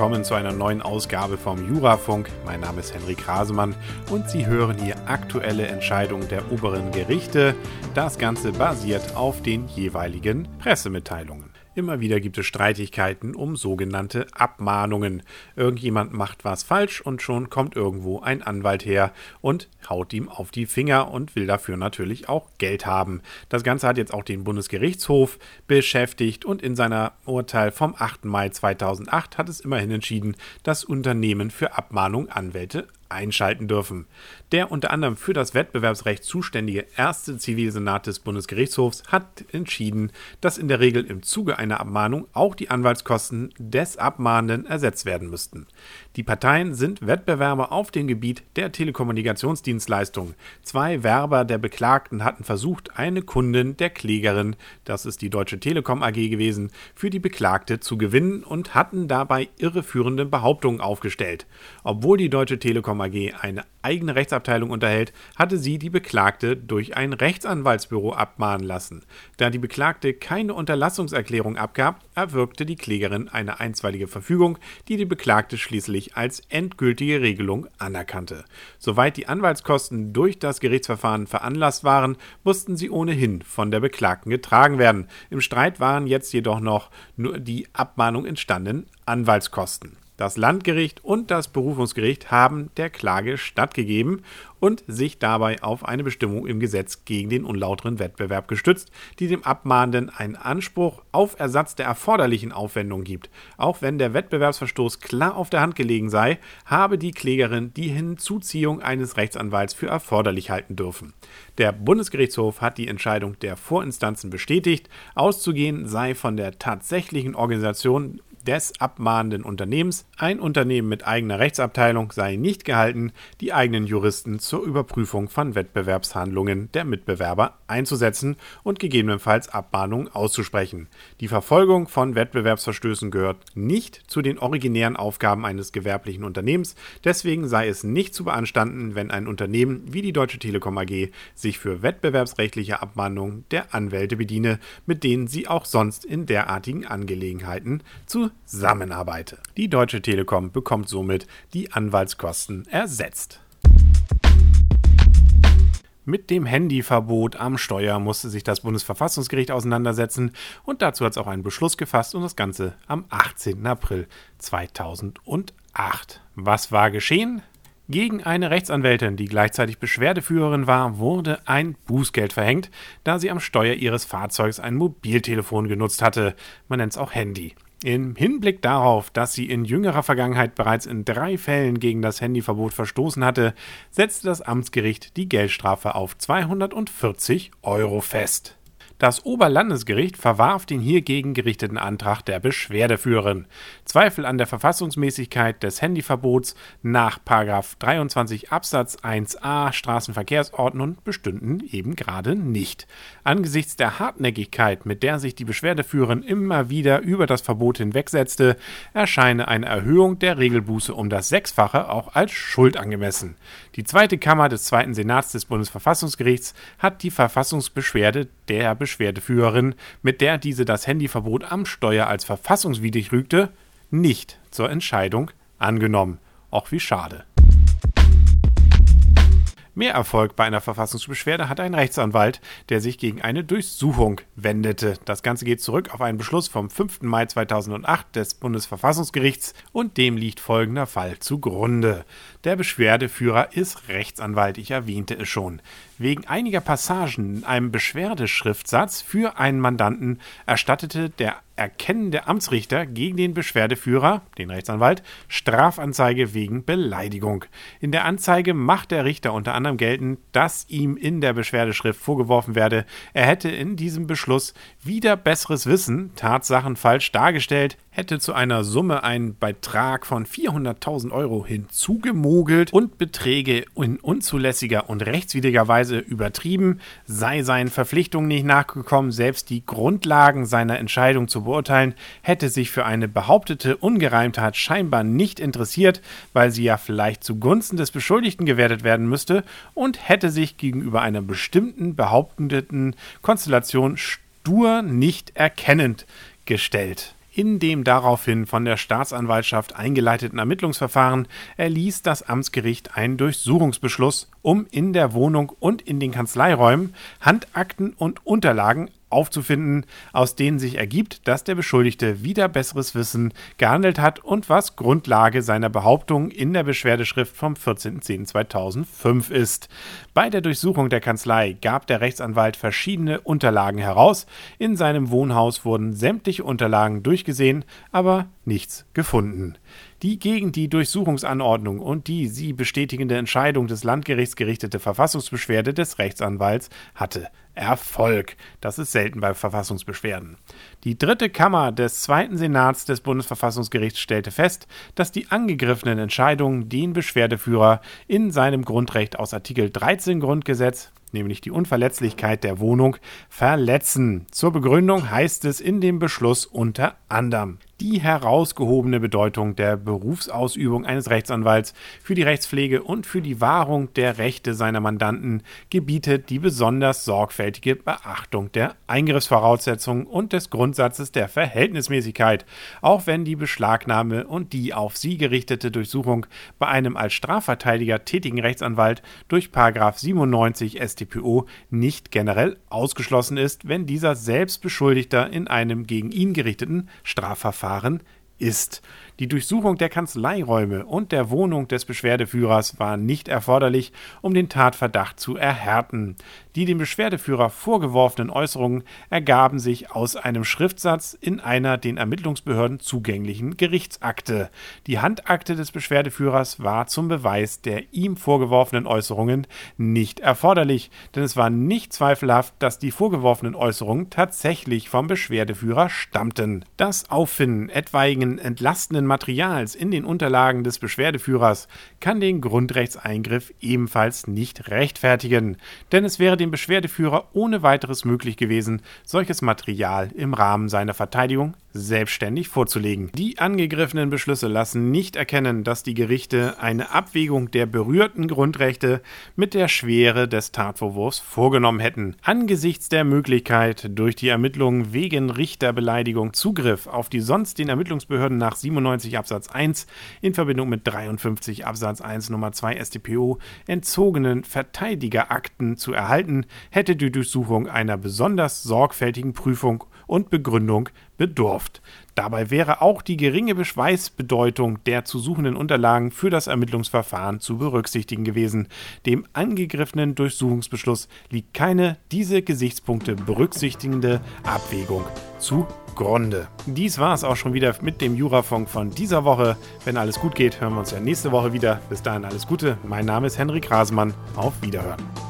Willkommen zu einer neuen Ausgabe vom Jurafunk. Mein Name ist Henrik Rasemann und Sie hören hier aktuelle Entscheidungen der oberen Gerichte. Das Ganze basiert auf den jeweiligen Pressemitteilungen. Immer wieder gibt es Streitigkeiten um sogenannte Abmahnungen. Irgendjemand macht was falsch und schon kommt irgendwo ein Anwalt her und haut ihm auf die Finger und will dafür natürlich auch Geld haben. Das Ganze hat jetzt auch den Bundesgerichtshof beschäftigt und in seiner Urteil vom 8. Mai 2008 hat es immerhin entschieden, dass Unternehmen für Abmahnung Anwälte einschalten dürfen. Der unter anderem für das Wettbewerbsrecht zuständige erste Zivilsenat des Bundesgerichtshofs hat entschieden, dass in der Regel im Zuge einer Abmahnung auch die Anwaltskosten des Abmahnenden ersetzt werden müssten. Die Parteien sind Wettbewerber auf dem Gebiet der Telekommunikationsdienstleistungen. Zwei Werber der Beklagten hatten versucht, eine Kundin der Klägerin, das ist die Deutsche Telekom AG gewesen, für die Beklagte zu gewinnen und hatten dabei irreführende Behauptungen aufgestellt. Obwohl die Deutsche Telekom AG eine eigene Rechtsabteilung unterhält, hatte sie die Beklagte durch ein Rechtsanwaltsbüro abmahnen lassen. Da die Beklagte keine Unterlassungserklärung abgab, erwirkte die Klägerin eine einstweilige Verfügung, die die Beklagte schließlich als endgültige Regelung anerkannte. Soweit die Anwaltskosten durch das Gerichtsverfahren veranlasst waren, mussten sie ohnehin von der Beklagten getragen werden. Im Streit waren jetzt jedoch noch nur die Abmahnung entstandenen Anwaltskosten. Das Landgericht und das Berufungsgericht haben der Klage stattgegeben und sich dabei auf eine Bestimmung im Gesetz gegen den unlauteren Wettbewerb gestützt, die dem Abmahnenden einen Anspruch auf Ersatz der erforderlichen Aufwendung gibt. Auch wenn der Wettbewerbsverstoß klar auf der Hand gelegen sei, habe die Klägerin die Hinzuziehung eines Rechtsanwalts für erforderlich halten dürfen. Der Bundesgerichtshof hat die Entscheidung der Vorinstanzen bestätigt. Auszugehen sei von der tatsächlichen Organisation des abmahnenden Unternehmens. Ein Unternehmen mit eigener Rechtsabteilung sei nicht gehalten, die eigenen Juristen zur Überprüfung von Wettbewerbshandlungen der Mitbewerber einzusetzen und gegebenenfalls Abmahnungen auszusprechen. Die Verfolgung von Wettbewerbsverstößen gehört nicht zu den originären Aufgaben eines gewerblichen Unternehmens, deswegen sei es nicht zu beanstanden, wenn ein Unternehmen wie die Deutsche Telekom AG sich für wettbewerbsrechtliche Abmahnungen der Anwälte bediene, mit denen sie auch sonst in derartigen Angelegenheiten zu zusammenarbeite. Die Deutsche Telekom bekommt somit die Anwaltskosten ersetzt. Mit dem Handyverbot am Steuer musste sich das Bundesverfassungsgericht auseinandersetzen und dazu hat es auch einen Beschluss gefasst und das Ganze am 18. April 2008. Was war geschehen? Gegen eine Rechtsanwältin, die gleichzeitig Beschwerdeführerin war, wurde ein Bußgeld verhängt, da sie am Steuer ihres Fahrzeugs ein Mobiltelefon genutzt hatte. Man nennt es auch Handy. Im Hinblick darauf, dass sie in jüngerer Vergangenheit bereits in drei Fällen gegen das Handyverbot verstoßen hatte, setzte das Amtsgericht die Geldstrafe auf 240 Euro fest. Das Oberlandesgericht verwarf den hiergegen gerichteten Antrag der Beschwerdeführerin. Zweifel an der Verfassungsmäßigkeit des Handyverbots nach 23 Absatz 1a Straßenverkehrsordnung bestünden eben gerade nicht. Angesichts der Hartnäckigkeit, mit der sich die Beschwerdeführerin immer wieder über das Verbot hinwegsetzte, erscheine eine Erhöhung der Regelbuße um das Sechsfache auch als Schuld angemessen. Die zweite Kammer des Zweiten Senats des Bundesverfassungsgerichts hat die Verfassungsbeschwerde der Beschwerdeführerin, mit der diese das Handyverbot am Steuer als verfassungswidrig rügte, nicht zur Entscheidung angenommen. Auch wie schade. Mehr Erfolg bei einer Verfassungsbeschwerde hat ein Rechtsanwalt, der sich gegen eine Durchsuchung wendete. Das Ganze geht zurück auf einen Beschluss vom 5. Mai 2008 des Bundesverfassungsgerichts und dem liegt folgender Fall zugrunde. Der Beschwerdeführer ist Rechtsanwalt, ich erwähnte es schon. Wegen einiger Passagen in einem Beschwerdeschriftsatz für einen Mandanten erstattete der erkennende Amtsrichter gegen den Beschwerdeführer, den Rechtsanwalt, Strafanzeige wegen Beleidigung. In der Anzeige macht der Richter unter anderem geltend, dass ihm in der Beschwerdeschrift vorgeworfen werde, er hätte in diesem Beschluss wieder besseres Wissen Tatsachen falsch dargestellt, hätte zu einer Summe einen Beitrag von 400.000 Euro hinzugemogelt und Beträge in unzulässiger und rechtswidriger Weise übertrieben, sei seinen Verpflichtungen nicht nachgekommen, selbst die Grundlagen seiner Entscheidung zu beurteilen, hätte sich für eine behauptete Ungereimtheit scheinbar nicht interessiert, weil sie ja vielleicht zugunsten des Beschuldigten gewertet werden müsste und hätte sich gegenüber einer bestimmten behaupteten Konstellation stur nicht erkennend gestellt. In dem daraufhin von der Staatsanwaltschaft eingeleiteten Ermittlungsverfahren erließ das Amtsgericht einen Durchsuchungsbeschluss, um in der Wohnung und in den Kanzleiräumen Handakten und Unterlagen aufzufinden, aus denen sich ergibt, dass der Beschuldigte wieder besseres Wissen gehandelt hat und was Grundlage seiner Behauptung in der Beschwerdeschrift vom 14.10.2005 ist. Bei der Durchsuchung der Kanzlei gab der Rechtsanwalt verschiedene Unterlagen heraus. In seinem Wohnhaus wurden sämtliche Unterlagen durchgesehen, aber nichts gefunden die gegen die Durchsuchungsanordnung und die sie bestätigende Entscheidung des Landgerichts gerichtete Verfassungsbeschwerde des Rechtsanwalts hatte Erfolg. Das ist selten bei Verfassungsbeschwerden. Die dritte Kammer des Zweiten Senats des Bundesverfassungsgerichts stellte fest, dass die angegriffenen Entscheidungen den Beschwerdeführer in seinem Grundrecht aus Artikel 13 Grundgesetz nämlich die Unverletzlichkeit der Wohnung, verletzen. Zur Begründung heißt es in dem Beschluss unter anderem die herausgehobene Bedeutung der Berufsausübung eines Rechtsanwalts für die Rechtspflege und für die Wahrung der Rechte seiner Mandanten gebietet die besonders sorgfältige Beachtung der Eingriffsvoraussetzungen und des Grundsatzes der Verhältnismäßigkeit, auch wenn die Beschlagnahme und die auf sie gerichtete Durchsuchung bei einem als Strafverteidiger tätigen Rechtsanwalt durch 97 StPO nicht generell ausgeschlossen ist, wenn dieser selbst Beschuldigter in einem gegen ihn gerichteten Strafverfahren Verfahren ist. Die Durchsuchung der Kanzleiräume und der Wohnung des Beschwerdeführers war nicht erforderlich, um den Tatverdacht zu erhärten. Die dem Beschwerdeführer vorgeworfenen Äußerungen ergaben sich aus einem Schriftsatz in einer den Ermittlungsbehörden zugänglichen Gerichtsakte. Die Handakte des Beschwerdeführers war zum Beweis der ihm vorgeworfenen Äußerungen nicht erforderlich, denn es war nicht zweifelhaft, dass die vorgeworfenen Äußerungen tatsächlich vom Beschwerdeführer stammten. Das Auffinden etwaigen entlastenden Materials in den Unterlagen des Beschwerdeführers kann den Grundrechtseingriff ebenfalls nicht rechtfertigen, denn es wäre dem Beschwerdeführer ohne weiteres möglich gewesen, solches Material im Rahmen seiner Verteidigung selbstständig vorzulegen. Die angegriffenen Beschlüsse lassen nicht erkennen, dass die Gerichte eine Abwägung der berührten Grundrechte mit der Schwere des Tatvorwurfs vorgenommen hätten. Angesichts der Möglichkeit, durch die Ermittlungen wegen Richterbeleidigung Zugriff auf die sonst den Ermittlungsbehörden nach 97 Absatz 1 in Verbindung mit 53 Absatz 1 Nummer 2 StPO entzogenen Verteidigerakten zu erhalten, hätte die Durchsuchung einer besonders sorgfältigen Prüfung und Begründung bedurft. Dabei wäre auch die geringe Beweisbedeutung der zu suchenden Unterlagen für das Ermittlungsverfahren zu berücksichtigen gewesen. Dem angegriffenen Durchsuchungsbeschluss liegt keine diese Gesichtspunkte berücksichtigende Abwägung zugrunde. Dies war es auch schon wieder mit dem Jurafunk von dieser Woche. Wenn alles gut geht, hören wir uns ja nächste Woche wieder. Bis dahin alles Gute. Mein Name ist Henrik Rasemann. Auf Wiederhören.